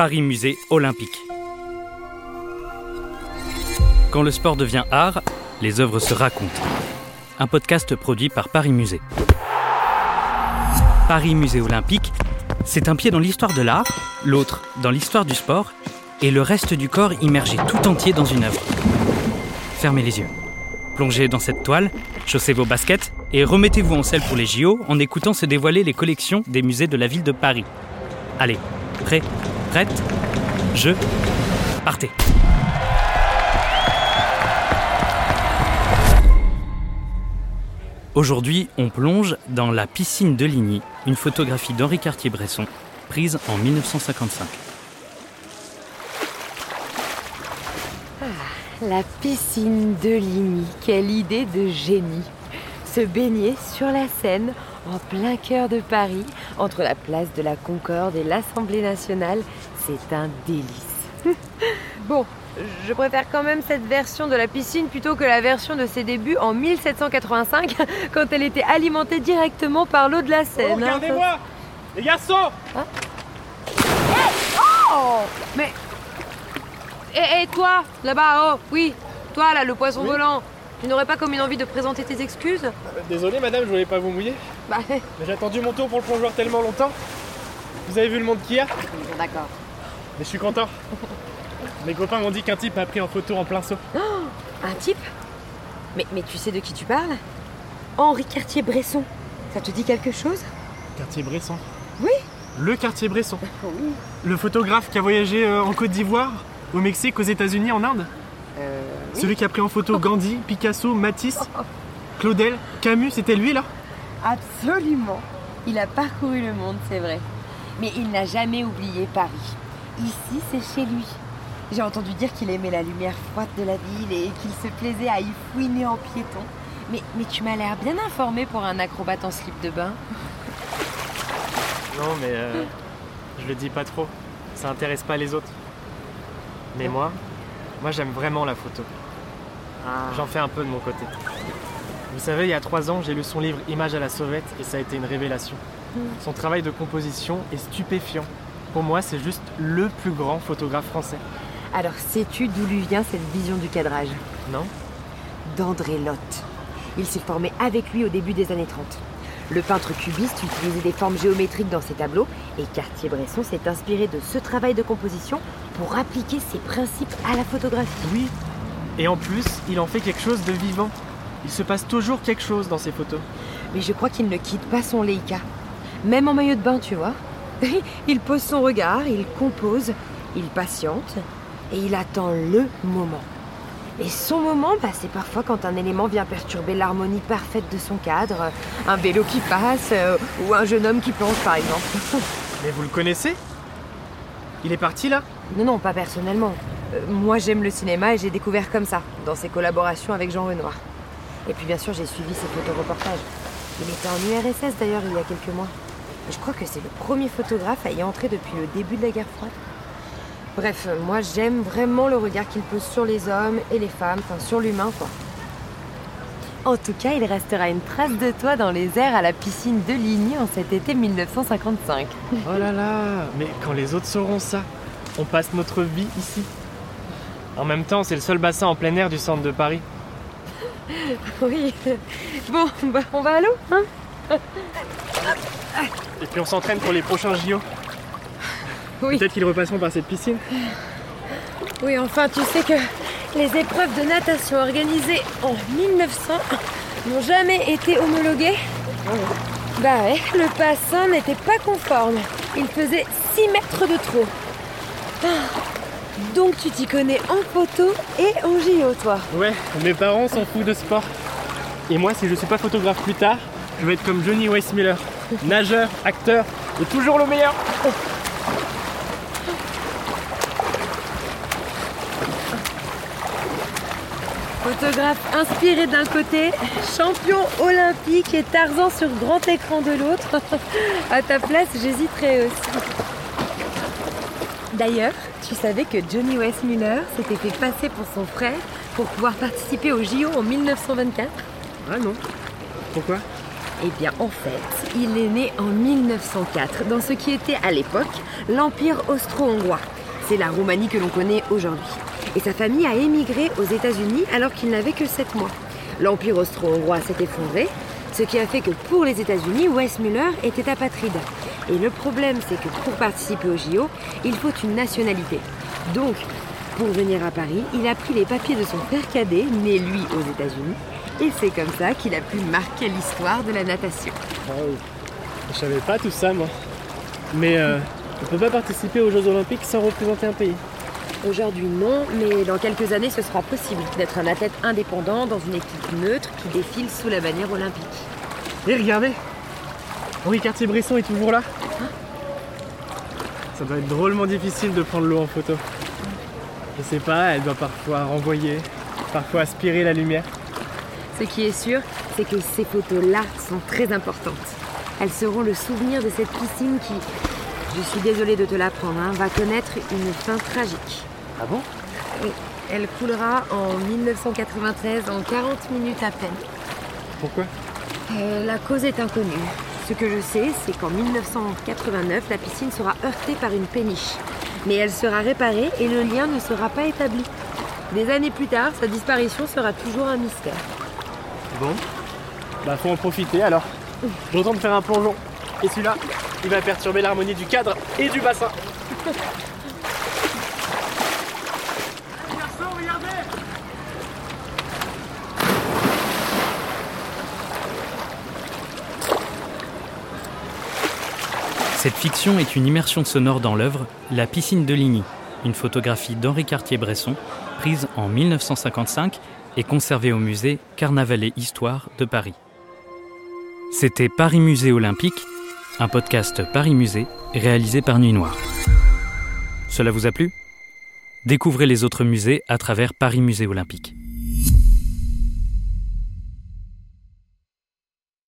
Paris Musée Olympique. Quand le sport devient art, les œuvres se racontent. Un podcast produit par Paris Musée. Paris Musée Olympique, c'est un pied dans l'histoire de l'art, l'autre dans l'histoire du sport, et le reste du corps immergé tout entier dans une œuvre. Fermez les yeux. Plongez dans cette toile, chaussez vos baskets et remettez-vous en selle pour les JO en écoutant se dévoiler les collections des musées de la ville de Paris. Allez, prêt, prête, je, partez. Aujourd'hui, on plonge dans la piscine de Ligny, une photographie d'Henri Cartier-Bresson, prise en 1955. La piscine de Ligny, quelle idée de génie Se baigner sur la Seine, en plein cœur de Paris, entre la place de la Concorde et l'Assemblée nationale, c'est un délice. bon, je préfère quand même cette version de la piscine plutôt que la version de ses débuts en 1785, quand elle était alimentée directement par l'eau de la Seine. Oh, regardez-moi Les garçons Oh Mais. Et, et toi, là-bas, oh, oui, toi là, le poisson Oui. volant, tu n'aurais pas comme une envie de présenter tes excuses? Euh, Désolé madame, je voulais pas vous mouiller. Bah, Mais j'ai attendu mon tour pour le plongeoir tellement longtemps. Vous avez vu le monde qu'il y a d'accord. Mais je suis content. Mes copains m'ont dit qu'un type a pris en photo en plein saut. Un type mais, mais tu sais de qui tu parles? Henri Cartier-Bresson. Ça te dit quelque chose? Quartier Bresson. Oui. Le quartier Bresson. Oui. Le photographe qui a voyagé euh, en Côte d'Ivoire, au Mexique, aux États-Unis, en Inde. Euh. oui. Celui qui a pris en photo Gandhi, Picasso, Matisse, Claudel, Camus, c'était lui là? Absolument. Il a parcouru le monde, c'est vrai. Mais il n'a jamais oublié Paris. Ici, c'est chez lui. J'ai entendu dire qu'il aimait la lumière froide de la ville et qu'il se plaisait à y fouiner en piéton. Mais, mais tu m'as l'air bien informé pour un acrobate en slip de bain. Non mais euh, je le dis pas trop. Ça intéresse pas les autres. Mais moi, moi j'aime vraiment la photo. J'en fais un peu de mon côté. Vous savez, il y a trois ans, j'ai lu son livre Images à la sauvette et ça a été une révélation. Son travail de composition est stupéfiant. Pour moi, c'est juste le plus grand photographe français. Alors, sais-tu d'où lui vient cette vision du cadrage? Non D'André Lotte. Il s'est formé avec lui au début des années 30. Le peintre cubiste utilisait des formes géométriques dans ses tableaux et Cartier-Bresson s'est inspiré de ce travail de composition pour appliquer ses principes à la photographie. Oui. Et en plus, il en fait quelque chose de vivant. Il se passe toujours quelque chose dans ses photos. Mais je crois qu'il ne quitte pas son Leica. Même en maillot de bain, tu vois. Il pose son regard, il compose, il patiente et il attend le moment. Et son moment, bah, c'est parfois quand un élément vient perturber l'harmonie parfaite de son cadre, un vélo qui passe euh, ou un jeune homme qui plonge par exemple. Mais vous le connaissez? Il est parti là? Non, non, pas personnellement. Euh, moi j'aime le cinéma et j'ai découvert comme ça, dans ses collaborations avec Jean Renoir. Et puis bien sûr j'ai suivi ses photoreportages. Il était en URSS d'ailleurs il y a quelques mois. Et je crois que c'est le premier photographe à y entrer depuis le début de la guerre froide. Bref, euh, moi j'aime vraiment le regard qu'il pose sur les hommes et les femmes, enfin sur l'humain quoi. En tout cas, il restera une trace de toi dans les airs à la piscine de Ligny en cet été 1955. Oh là là Mais quand les autres sauront ça, on passe notre vie ici. En même temps, c'est le seul bassin en plein air du centre de Paris. Oui. Bon, bah, on va à l'eau, hein Et puis on s'entraîne pour les prochains JO. Oui. Peut-être qu'ils repasseront par cette piscine. Oui, enfin, tu sais que les épreuves de natation organisées en 1900 n'ont jamais été homologuées. Bah ouais, le bassin n'était pas conforme. Il faisait 6 mètres de trop. Ah, Donc tu t'y connais en photo et en JO, toi. Ouais, mes parents s'en foutent de sport. Et moi, si je suis pas photographe plus tard, je vais être comme Johnny Weissmuller. Nageur, acteur, et toujours le meilleur. Photographe inspiré d'un côté, champion olympique et Tarzan sur grand écran de l'autre. à ta place, j'hésiterais aussi. D'ailleurs, tu savais que Johnny Weissmuller s'était fait passer pour son frère pour pouvoir participer au JO en 1924 Ah non Pourquoi? Eh bien, en fait, il est né en 1904 dans ce qui était à l'époque l'Empire austro-hongrois. C'est la Roumanie que l'on connaît aujourd'hui. Et sa famille a émigré aux États-Unis alors qu'il n'avait que 7 mois. L'Empire austro-hongrois s'est effondré, ce qui a fait que pour les États-Unis, Wes Muller était apatride. Et le problème, c'est que pour participer au JO, il faut une nationalité. Donc, pour venir à Paris, il a pris les papiers de son père cadet, né lui aux États-Unis, et c'est comme ça qu'il a pu marquer l'histoire de la natation. Oui. Je savais pas tout ça, moi. Mais euh, on peut pas participer aux Jeux Olympiques sans représenter un pays. Aujourd'hui non, mais dans quelques années ce sera possible d'être un athlète indépendant dans une équipe neutre qui défile sous la bannière olympique. Et regardez Henri Cartier-Bresson est toujours là Ça doit être drôlement difficile de prendre l'eau en photo. Je sais pas, elle doit parfois renvoyer, parfois aspirer la lumière. Ce qui est sûr, c'est que ces photos-là sont très importantes. Elles seront le souvenir de cette piscine qui, je suis désolée de te l'apprendre, hein, va connaître une fin tragique. Ah bon? Oui, elle coulera en 1993 en 40 minutes à peine. Pourquoi? Euh, la cause est inconnue. Ce que je sais, c'est qu'en 1989, la piscine sera heurtée par une péniche. Mais elle sera réparée et le lien ne sera pas établi. Des années plus tard, sa disparition sera toujours un mystère. Bon. Bah faut en profiter alors. Je de faire un plongeon. Et celui-là, il va perturber l'harmonie du cadre et du bassin. Cette fiction est une immersion sonore dans l'œuvre La piscine de Ligny, une photographie d'Henri Cartier-Bresson, prise en 1955 et conservée au musée Carnaval et Histoire de Paris. C'était Paris Musée Olympique, un podcast Paris Musée réalisé par Nuit Noire. Cela vous a plu? Découvrez les autres musées à travers Paris Musée Olympique.